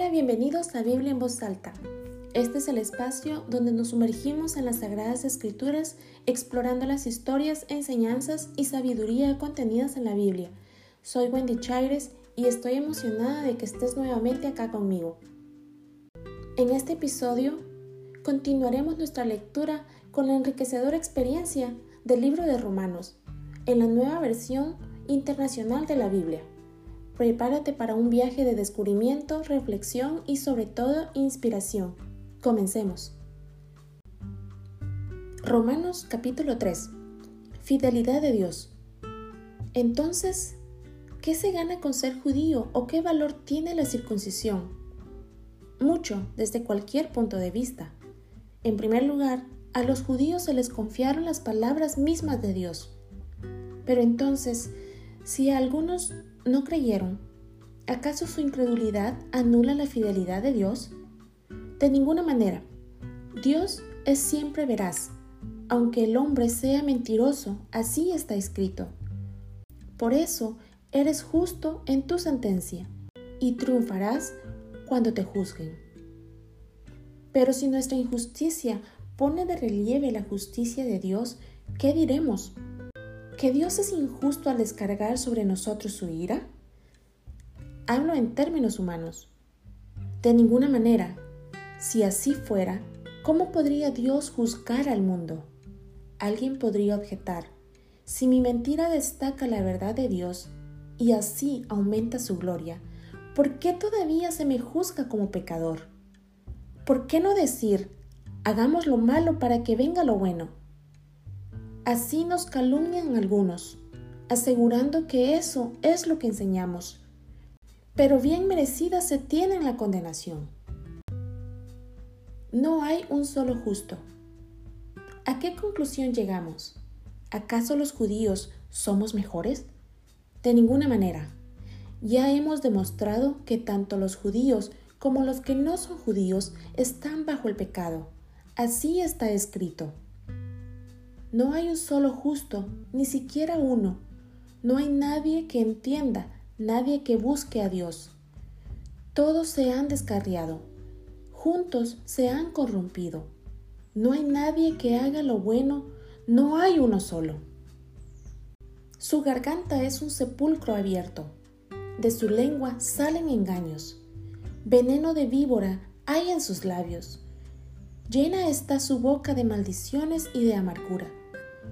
Hola, bienvenidos a Biblia en voz alta. Este es el espacio donde nos sumergimos en las Sagradas Escrituras explorando las historias, enseñanzas y sabiduría contenidas en la Biblia. Soy Wendy Chaires y estoy emocionada de que estés nuevamente acá conmigo. En este episodio continuaremos nuestra lectura con la enriquecedora experiencia del libro de Romanos, en la nueva versión internacional de la Biblia. Prepárate para un viaje de descubrimiento, reflexión y sobre todo inspiración. Comencemos. Romanos capítulo 3. Fidelidad de Dios. Entonces, ¿qué se gana con ser judío o qué valor tiene la circuncisión? Mucho desde cualquier punto de vista. En primer lugar, a los judíos se les confiaron las palabras mismas de Dios. Pero entonces, si algunos no creyeron, ¿acaso su incredulidad anula la fidelidad de Dios? De ninguna manera. Dios es siempre veraz. Aunque el hombre sea mentiroso, así está escrito. Por eso eres justo en tu sentencia y triunfarás cuando te juzguen. Pero si nuestra injusticia pone de relieve la justicia de Dios, ¿qué diremos? Que Dios es injusto al descargar sobre nosotros su ira? Hablo en términos humanos. De ninguna manera. Si así fuera, ¿cómo podría Dios juzgar al mundo? Alguien podría objetar, si mi mentira destaca la verdad de Dios y así aumenta su gloria, ¿por qué todavía se me juzga como pecador? ¿Por qué no decir, hagamos lo malo para que venga lo bueno? Así nos calumnian algunos, asegurando que eso es lo que enseñamos, pero bien merecida se tiene la condenación. No hay un solo justo. ¿A qué conclusión llegamos? ¿Acaso los judíos somos mejores? De ninguna manera. Ya hemos demostrado que tanto los judíos como los que no son judíos están bajo el pecado. Así está escrito. No hay un solo justo, ni siquiera uno. No hay nadie que entienda, nadie que busque a Dios. Todos se han descarriado, juntos se han corrompido. No hay nadie que haga lo bueno, no hay uno solo. Su garganta es un sepulcro abierto, de su lengua salen engaños. Veneno de víbora hay en sus labios. Llena está su boca de maldiciones y de amargura.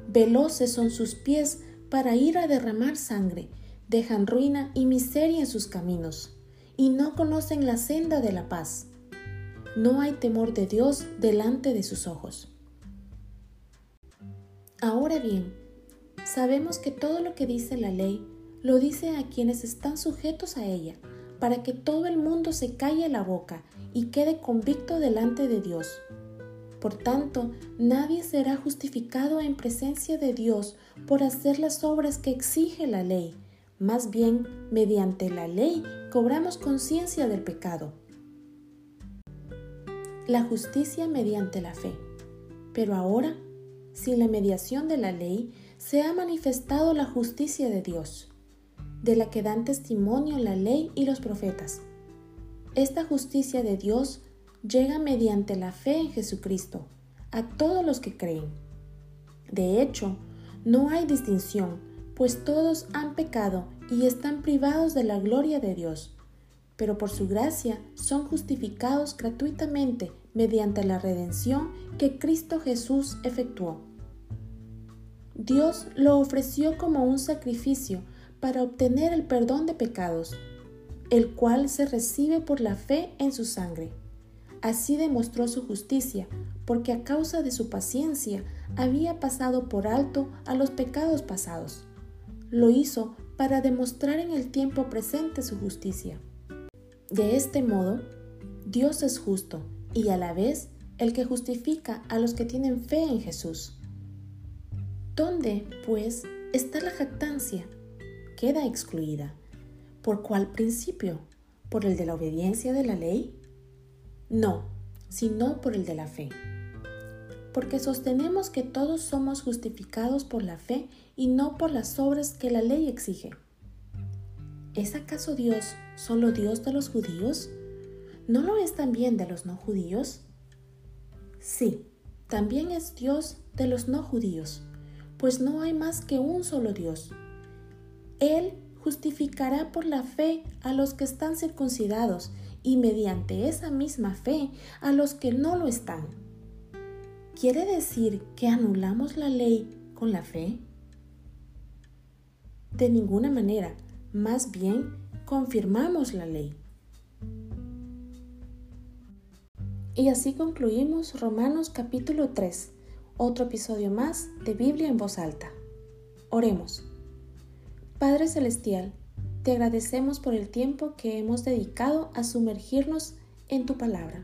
Veloces son sus pies para ir a derramar sangre, dejan ruina y miseria en sus caminos, y no conocen la senda de la paz. No hay temor de Dios delante de sus ojos. Ahora bien, sabemos que todo lo que dice la ley lo dice a quienes están sujetos a ella, para que todo el mundo se calle la boca y quede convicto delante de Dios. Por tanto, nadie será justificado en presencia de Dios por hacer las obras que exige la ley. Más bien, mediante la ley cobramos conciencia del pecado. La justicia mediante la fe. Pero ahora, sin la mediación de la ley, se ha manifestado la justicia de Dios, de la que dan testimonio la ley y los profetas. Esta justicia de Dios llega mediante la fe en Jesucristo a todos los que creen. De hecho, no hay distinción, pues todos han pecado y están privados de la gloria de Dios, pero por su gracia son justificados gratuitamente mediante la redención que Cristo Jesús efectuó. Dios lo ofreció como un sacrificio para obtener el perdón de pecados, el cual se recibe por la fe en su sangre. Así demostró su justicia, porque a causa de su paciencia había pasado por alto a los pecados pasados. Lo hizo para demostrar en el tiempo presente su justicia. De este modo, Dios es justo y a la vez el que justifica a los que tienen fe en Jesús. ¿Dónde, pues, está la jactancia? Queda excluida. ¿Por cuál principio? ¿Por el de la obediencia de la ley? No, sino por el de la fe. Porque sostenemos que todos somos justificados por la fe y no por las obras que la ley exige. ¿Es acaso Dios solo Dios de los judíos? ¿no lo es también de los no judíos? Sí, también es Dios de los no judíos, pues no hay más que un solo Dios. Él justificará por la fe a los que están circuncidados y mediante esa misma fe a los que no lo están. ¿Quiere decir que anulamos la ley con la fe? De ninguna manera, más bien confirmamos la ley. Y así concluimos Romanos capítulo 3, otro episodio más de Biblia en voz alta. Oremos. Padre Celestial, te agradecemos por el tiempo que hemos dedicado a sumergirnos en tu palabra.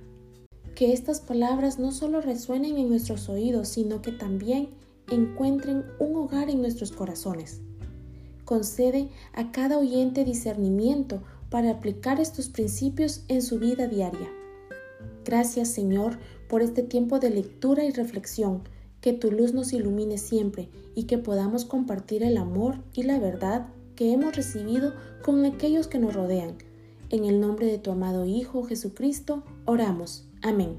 Que estas palabras no solo resuenen en nuestros oídos, sino que también encuentren un hogar en nuestros corazones. Concede a cada oyente discernimiento para aplicar estos principios en su vida diaria. Gracias Señor por este tiempo de lectura y reflexión. Que tu luz nos ilumine siempre y que podamos compartir el amor y la verdad que hemos recibido con aquellos que nos rodean. En el nombre de tu amado Hijo Jesucristo, oramos. Amén.